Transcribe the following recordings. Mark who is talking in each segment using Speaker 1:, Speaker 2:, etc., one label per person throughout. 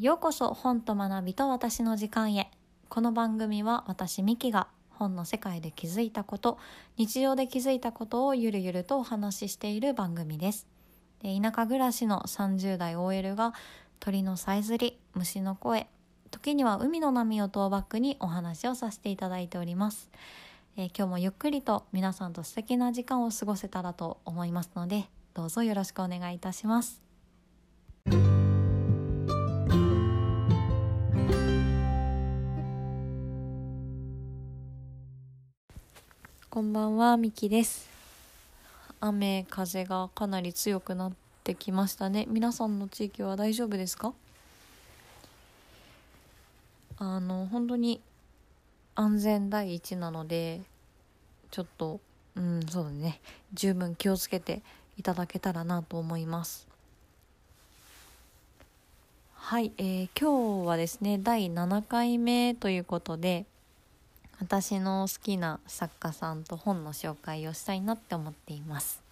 Speaker 1: ようこそ本と学びと私の時間へ。この番組は私ミキが本の世界で気づいたこと日常で気づいたことをゆるゆるとお話ししている番組です。で田舎暮らしの30代 OL が鳥のさえずり虫の声時には海の波をトーバックにお話をさせていただいております、えー今日もゆっくりと皆さんと素敵な時間を過ごせたらと思いますのでどうぞよろしくお願いいたします。こんばんは、みきです。雨、風がかなり強くなってきましたね。皆さんの地域は大丈夫ですか？あの、本当に安全第一なので、ちょっと、うん、そうだね。十分気をつけていただけたらなと思います。はい、えー今日はですね、第7回目ということで、私の好きな作家さんと本の紹介をしたいなって思っています。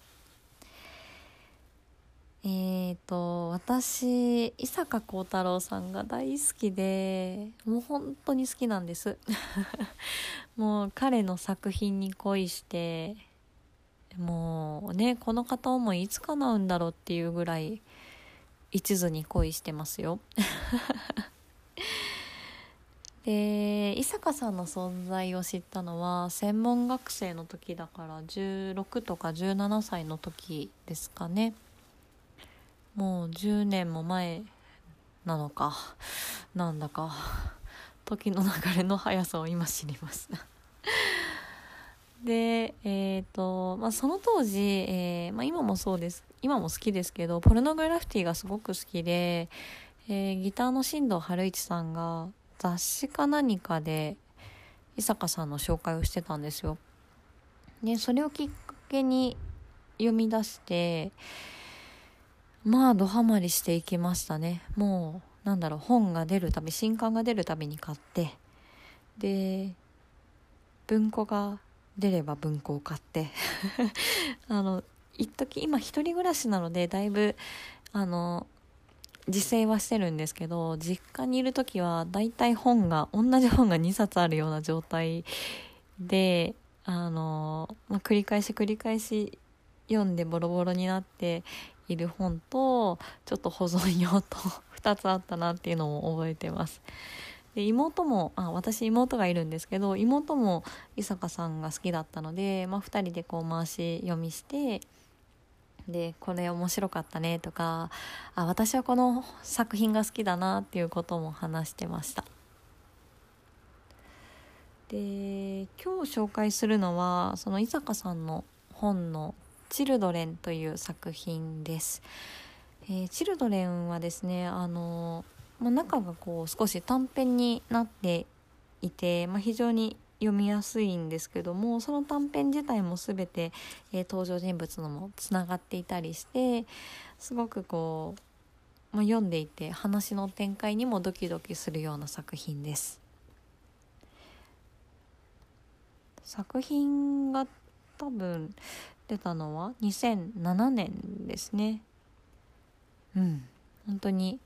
Speaker 1: えーと私伊坂幸太郎さんが大好きでもう本当に好きなんです。もう彼の作品に恋してもうねこの片思いいつ叶うんだろうっていうぐらい一途に恋してますよ。で伊坂さんの存在を知ったのは専門学生の時だから16とか17歳の時ですかね。もう10年も前なのかなんだか時の流れの速さを今知りました。でえっ、と、まあ、その当時、えーまあ、今もそうです今も好きですけどポルノグラフィティがすごく好きで、えーギターの新藤春一さんが雑誌か何かで伊坂さんの紹介をしてたんですよ。でそれをきっかけに読み出してまあドハマりしていきましたねもうなんだろう本が出るたび新刊が出るたびに買ってで文庫が出れば文庫を買って あの一時今一人暮らしなのでだいぶあの自制はしてるんですけど実家にいる時はだいたい本が同じ本が2冊あるような状態であの、まあ、繰り返し繰り返し読んでボロボロになっている本とちょっと保存用と 2つあったなっていうのを覚えてます。で妹もあ私妹がいるんですけど妹も伊坂さんが好きだったので、まあ、2人でこう回し読みしてでこれ面白かったねとかあ私はこの作品が好きだなっていうことも話してました。で今日紹介するのはその伊坂さんの本の「チルドレン」という作品です、えーチルドレンはですねあの、まあ、中がこう少し短編になっていて、まあ、非常に読みやすいんですけどもその短編自体も全て、えー登場人物のもつながっていたりしてすごくこう、まあ、読んでいて話の展開にもドキドキするような作品です。作品が多分出たのは2007年ですね。うん。本当に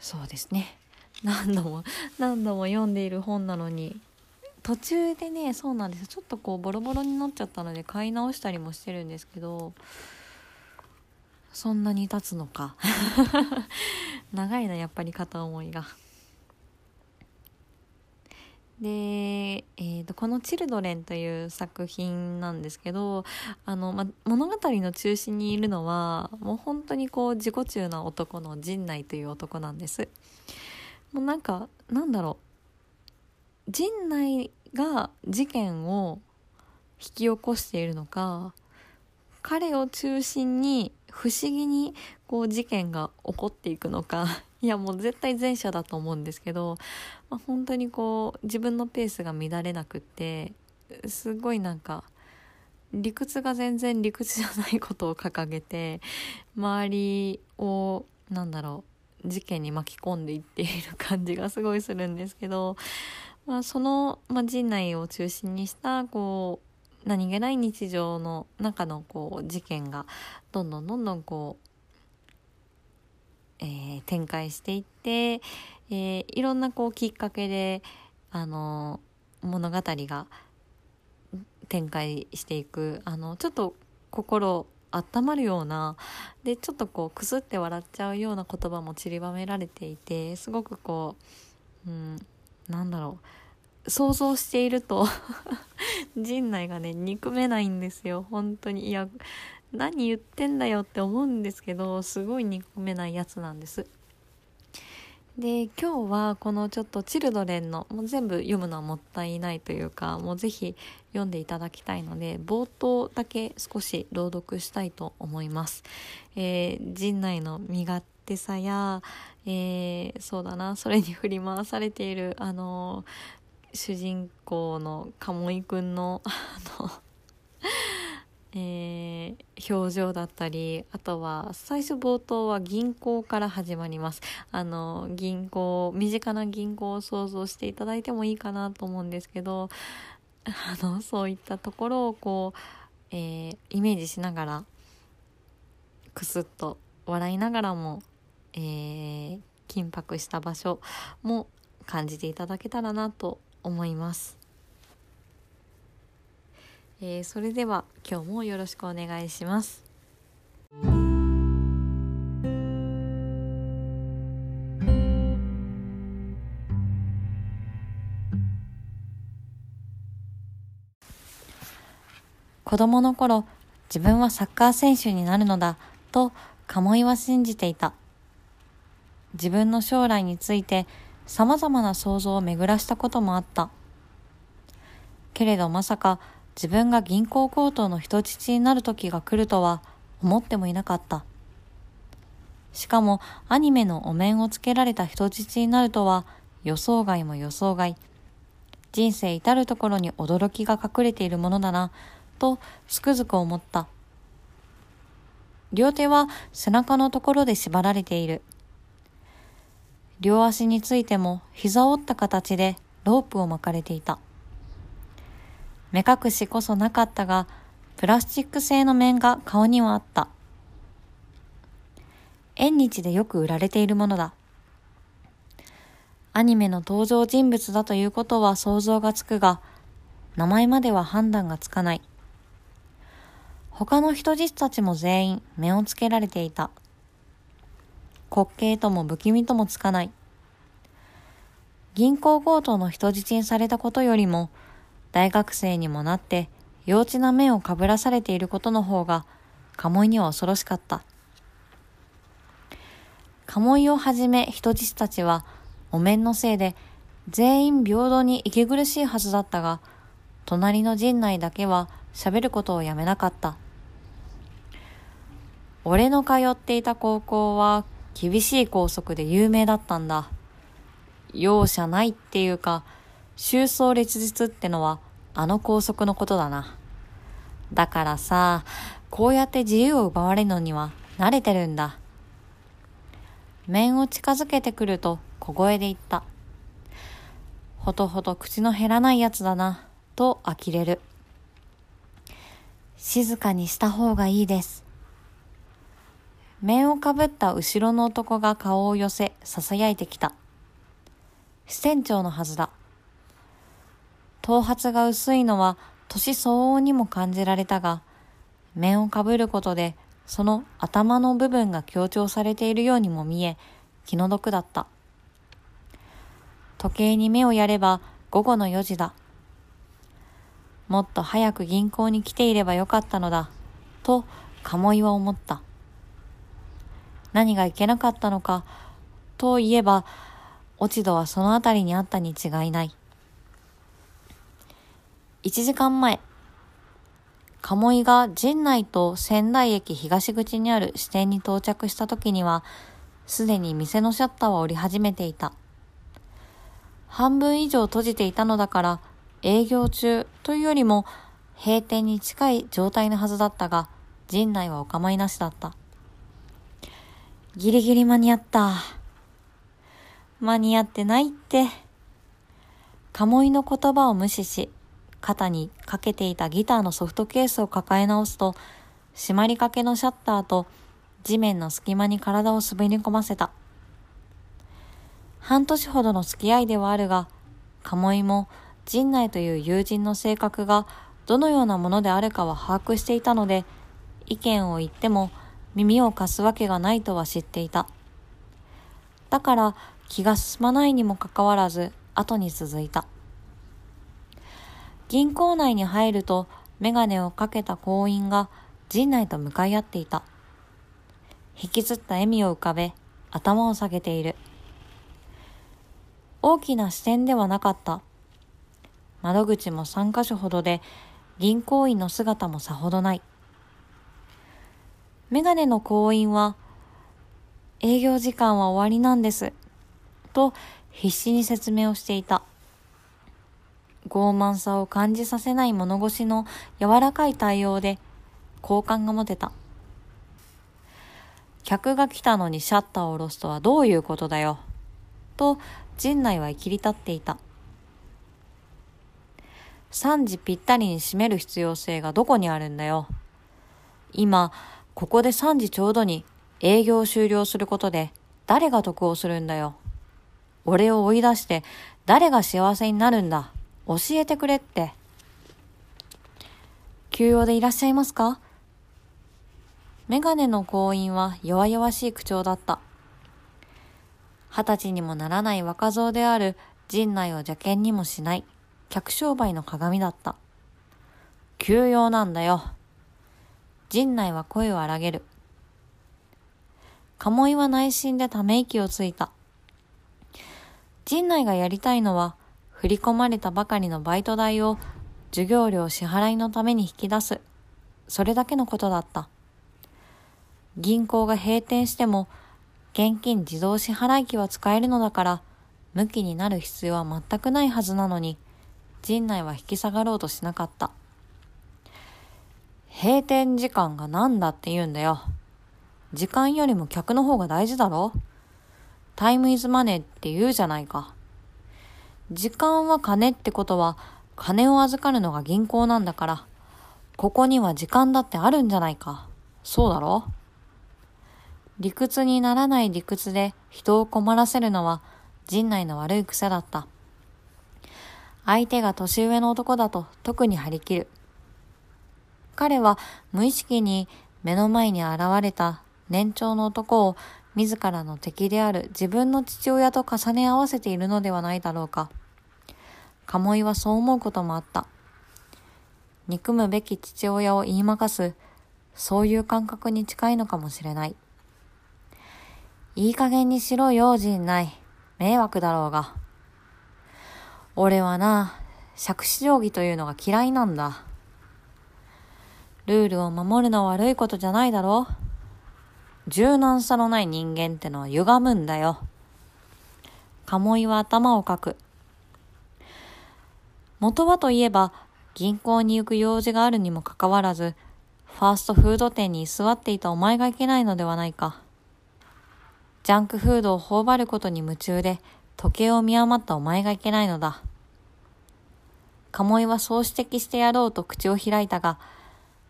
Speaker 1: そうですね。何度も何度も読んでいる本なのに。途中でねそうなんです。ちょっとこうボロボロになっちゃったので買い直したりもしてるんですけどそんなに経つのか。長いなやっぱり片思いが。で、えー、とこの「チルドレン」という作品なんですけどあの、ま、物語の中心にいるのはもう本当にこう自己中な男の陣内という男なんです。もうなんかなんだろう。陣内が事件を引き起こしているのか彼を中心に不思議にこう事件が起こっていくのか。いやもう絶対前者だと思うんですけど、まあ、本当にこう自分のペースが乱れなくってすごいなんか理屈が全然理屈じゃないことを掲げて周りをなんだろう事件に巻き込んでいっている感じがすごいするんですけど、まあ、その、まあ、陣内を中心にしたこう何気ない日常の中のこう事件がどんどんどんどんこうえー、展開していって、えー、いろんなこうきっかけであの物語が展開していくあのちょっと心温まるようなでちょっとこうくすって笑っちゃうような言葉も散りばめられていてすごくこう、うん、なんだろう。想像していると 陣内がね憎めないんですよ。本当に。いや何言ってんだよって思うんですけどすごい憎めないやつなんです。で今日はこのちょっとチルドレンのもう全部読むのはもったいないというかもうぜひ読んでいただきたいので冒頭だけ少し朗読したいと思います。えー、陣内の身勝手さや、えー、そうだなそれに振り回されているあの主人公の鴨居くんのあのえー、表情だったりあとは最初冒頭は銀行から始まりますあの銀行身近な銀行を想像していただいてもいいかなと思うんですけどあのそういったところをこう、えー、イメージしながらクスッと笑いながらも、えー、緊迫した場所も感じていただけたらなと思います。えー、それでは今日もよろしくお願いします。子供の頃、自分はサッカー選手になるのだと鴨居は信じていた。自分の将来について様々な想像を巡らしたこともあった。けれどまさか自分が銀行強盗の人質になる時が来るとは思ってもいなかった。しかもアニメのお面をつけられた人質になるとは予想外も予想外。人生至るところに驚きが隠れているものだな、とつくづく思った。両手は背中のところで縛られている。両足についても膝を折った形でロープを巻かれていた。目隠しこそなかったが、プラスチック製の面が顔にはあった。縁日でよく売られているものだ。アニメの登場人物だということは想像がつくが、名前までは判断がつかない。他の人質たちも全員目をつけられていた。滑稽とも不気味ともつかない。銀行強盗の人質にされたことよりも、大学生にもなって幼稚な面をかぶらされていることの方が、鴨居には恐ろしかった。鴨居をはじめ人質たちは、お面のせいで全員平等に息苦しいはずだったが、隣の陣内だけは喋ることをやめなかった。俺の通っていた高校は厳しい校則で有名だったんだ。容赦ないっていうか、収葬列日ってのはあの校則のことだな。だからさ、こうやって自由を奪われるのには慣れてるんだ。面を近づけてくると小声で言った。ほとほと口の減らないやつだな、と呆れる。静かにした方がいいです。面をかぶった後ろの男が顔を寄せ、囁いてきた。支店長のはずだ。頭髪が薄いのは年相応にも感じられたが、面をかぶることでその頭の部分が強調されているようにも見え、気の毒だった。時計に目をやれば午後の4時だ。もっと早く銀行に来ていればよかったのだ、と鴨居は思った。何がいけなかったのか、といえば、落ち度はその辺りにあったに違いない。1時間前、鴨居が陣内と仙台駅東口にある支店に到着した時には、すでに店のシャッターは折り始めていた。半分以上閉じていたのだから、営業中というよりも閉店に近い状態のはずだったが、陣内はお構いなしだった。ギリギリ間に合った。間に合ってないって。鴨居の言葉を無視し、肩にかけていたギターのソフトケースを抱え直すと、閉まりかけのシャッターと地面の隙間に体を滑り込ませた。半年ほどの付き合いではあるが、鴨居も陣内という友人の性格がどのようなものであるかは把握していたので、意見を言っても耳を貸すわけがないとは知っていた。だから気が進まないにもかかわらず後に続いた。銀行内に入るとメガネをかけた行員が陣内と向かい合っていた。引きずった笑みを浮かべ頭を下げている。大きな視点ではなかった。窓口も3カ所ほどで銀行員の姿もさほどない。メガネの行員は、営業時間は終わりなんです。と必死に説明をしていた。傲慢さを感じさせない物腰の柔らかい対応で好感が持てた。客が来たのにシャッターを下ろすとはどういうことだよ。と、陣内は切り立っていた。3時ぴったりに閉める必要性がどこにあるんだよ。今、ここで3時ちょうどに営業終了することで誰が得をするんだよ。俺を追い出して誰が幸せになるんだ。教えてくれって。休養でいらっしゃいますか？メガネの行員は弱々しい口調だった。二十歳にもならない若造である陣内を邪険にもしない。客商売の鏡だった。休養なんだよ。陣内は声を荒げる。鴨居は内心でため息をついた。陣内がやりたいのは、振り込まれたばかりのバイト代を授業料支払いのために引き出す。それだけのことだった。銀行が閉店しても、現金自動支払い機は使えるのだから、向きになる必要は全くないはずなのに、陣内は引き下がろうとしなかった。閉店時間が何だって言うんだよ。時間よりも客の方が大事だろタイムイズマネーって言うじゃないか。時間は金ってことは、金を預かるのが銀行なんだから、ここには時間だってあるんじゃないか。そうだろ？理屈にならない理屈で人を困らせるのは陣内の悪い癖だった。相手が年上の男だと特に張り切る。彼は無意識に目の前に現れた年長の男を自らの敵である自分の父親と重ね合わせているのではないだろうか。鴨居はそう思うこともあった。憎むべき父親を言いまかす、そういう感覚に近いのかもしれない。いい加減にしろ用心ない。迷惑だろうが。俺はな、杓子定規というのが嫌いなんだ。ルールを守るのは悪いことじゃないだろう柔軟さのない人間ってのは歪むんだよ。鴨居は頭をかく。元はといえば、銀行に行く用事があるにもかかわらず、ファーストフード店に居座っていたお前がいけないのではないか。ジャンクフードを頬張ることに夢中で、時計を見余ったお前がいけないのだ。鴨居はそう指摘してやろうと口を開いたが、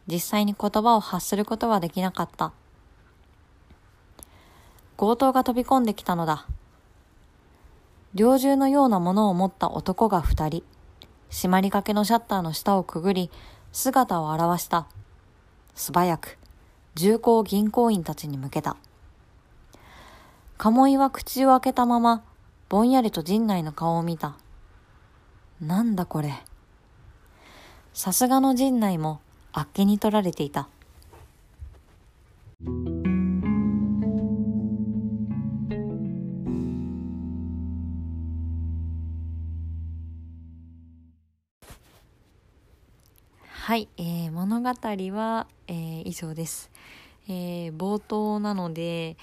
Speaker 1: 実際に言葉を発することはできなかった。強盗が飛び込んできたのだ。猟銃のようなものを持った男が二人、閉まりかけのシャッターの下をくぐり、姿を現した。素早く、重厚銀行員たちに向けた。鴨居は口を開けたまま、ぼんやりと陣内の顔を見た。なんだこれ。さすがの陣内もあっけに取られていた。はい、えー、物語は、えー、以上です。えー、冒頭なので、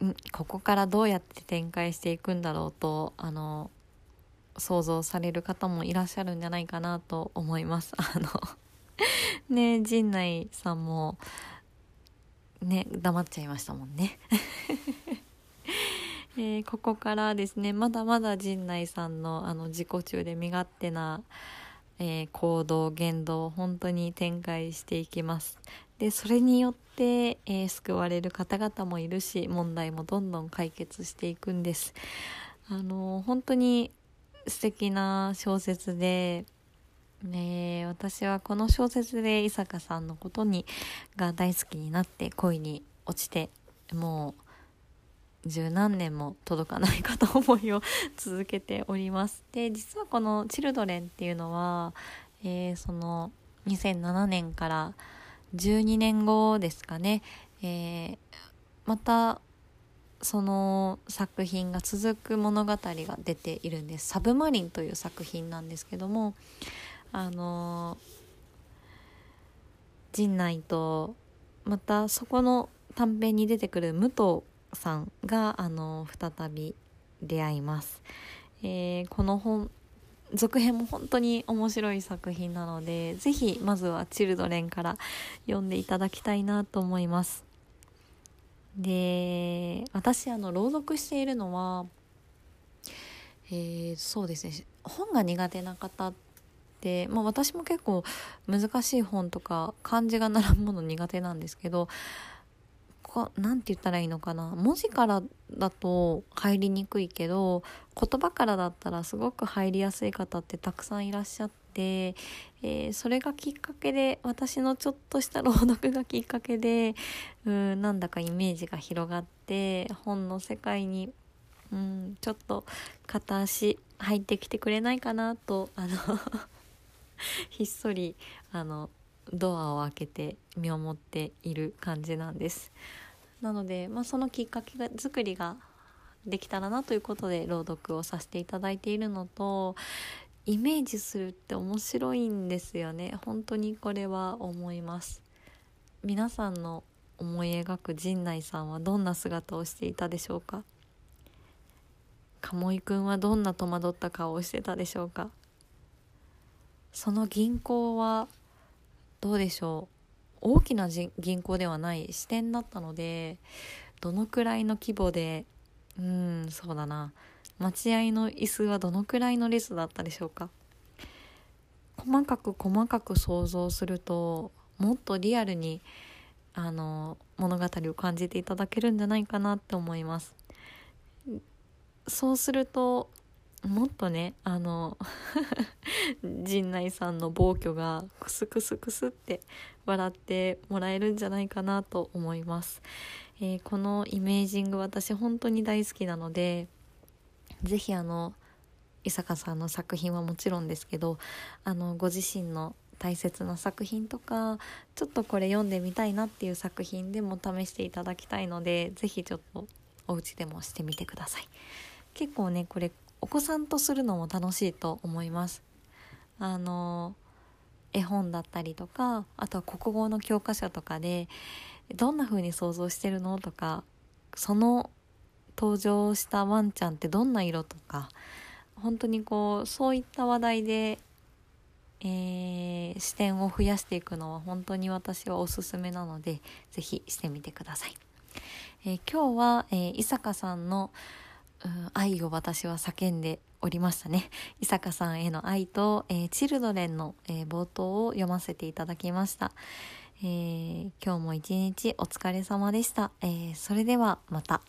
Speaker 1: んここからどうやって展開していくんだろうとあの想像される方もいらっしゃるんじゃないかなと思います。あのね陣内さんもね黙っちゃいましたもんね。えー、ここからですねまだまだ陣内さんのあの自己中で身勝手な、えー、行動言動本当に展開していきます。でそれによって、えー、救われる方々もいるし問題もどんどん解決していくんです。あの本当に素敵な小説でね、私はこの小説で伊坂さんのことにが大好きになって恋に落ちてもう十何年も届かない片思いを続けております。で実はこの「チルドレン」っていうのは、えー、その2007年から12年後ですかね、えー、またその作品が続く物語が出ているんです「サブマリン」という作品なんですけどもあの陣内とまたそこの短編に出てくる武藤さんがあの再び出会います、えー、この本続編も本当に面白い作品なので是非まずは「チルドレン」から読んでいただきたいなと思います。で私あの朗読しているのはえー、そうですね。本が苦手な方って、まあ、私も結構難しい本とか漢字が並ぶもの苦手なんですけど何て言ったらいいのかな。文字からだと入りにくいけど言葉からだったらすごく入りやすい方ってたくさんいらっしゃって、えー、それがきっかけで私のちょっとした朗読がきっかけでうんなんだかイメージが広がって本の世界にうんちょっと片足入ってきてくれないかなとあの ひっそりあのドアを開けて見守っている感じなんです。なので、まあ、そのきっかけ作りができたらなということで朗読をさせていただいているのとイメージするって面白いんですよね。本当にこれは思います。皆さんの思い描く陣内さんはどんな姿をしていたでしょうか？鴨居くんはどんな戸惑った顔をしてたでしょうか？その銀行はどうでしょう？大きな銀行ではない支店だったのでどのくらいの規模でうんそうだな。待合の椅子はどのくらいの列だったでしょうか。細かく細かく想像するともっとリアルにあの物語を感じていただけるんじゃないかなって思います。そうするともっとねあの 陣内さんの暴挙がクスクスクスって笑ってもらえるんじゃないかなと思います、えー、このイメージング私本当に大好きなので是非あの伊坂さんの作品はもちろんですけどあのご自身の大切な作品とかちょっとこれ読んでみたいなっていう作品でも試していただきたいので是非ちょっとお家でもしてみてください。結構ねこれお子さんとするのも楽しいと思いますあの絵本だったりとかあとは国語の教科書とかでどんな風に想像してるのとかその登場したワンちゃんってどんな色とか本当にこうそういった話題で、えー、視点を増やしていくのは本当に私はおすすめなので是非してみてください。えー、今日は、えー、伊坂さんの「うん、愛を私は叫んでおりましたね。伊坂さんへの愛と、えー、チルドレンの、えー、冒頭を読ませていただきました。えー、今日も一日お疲れ様でした。えそれではまた。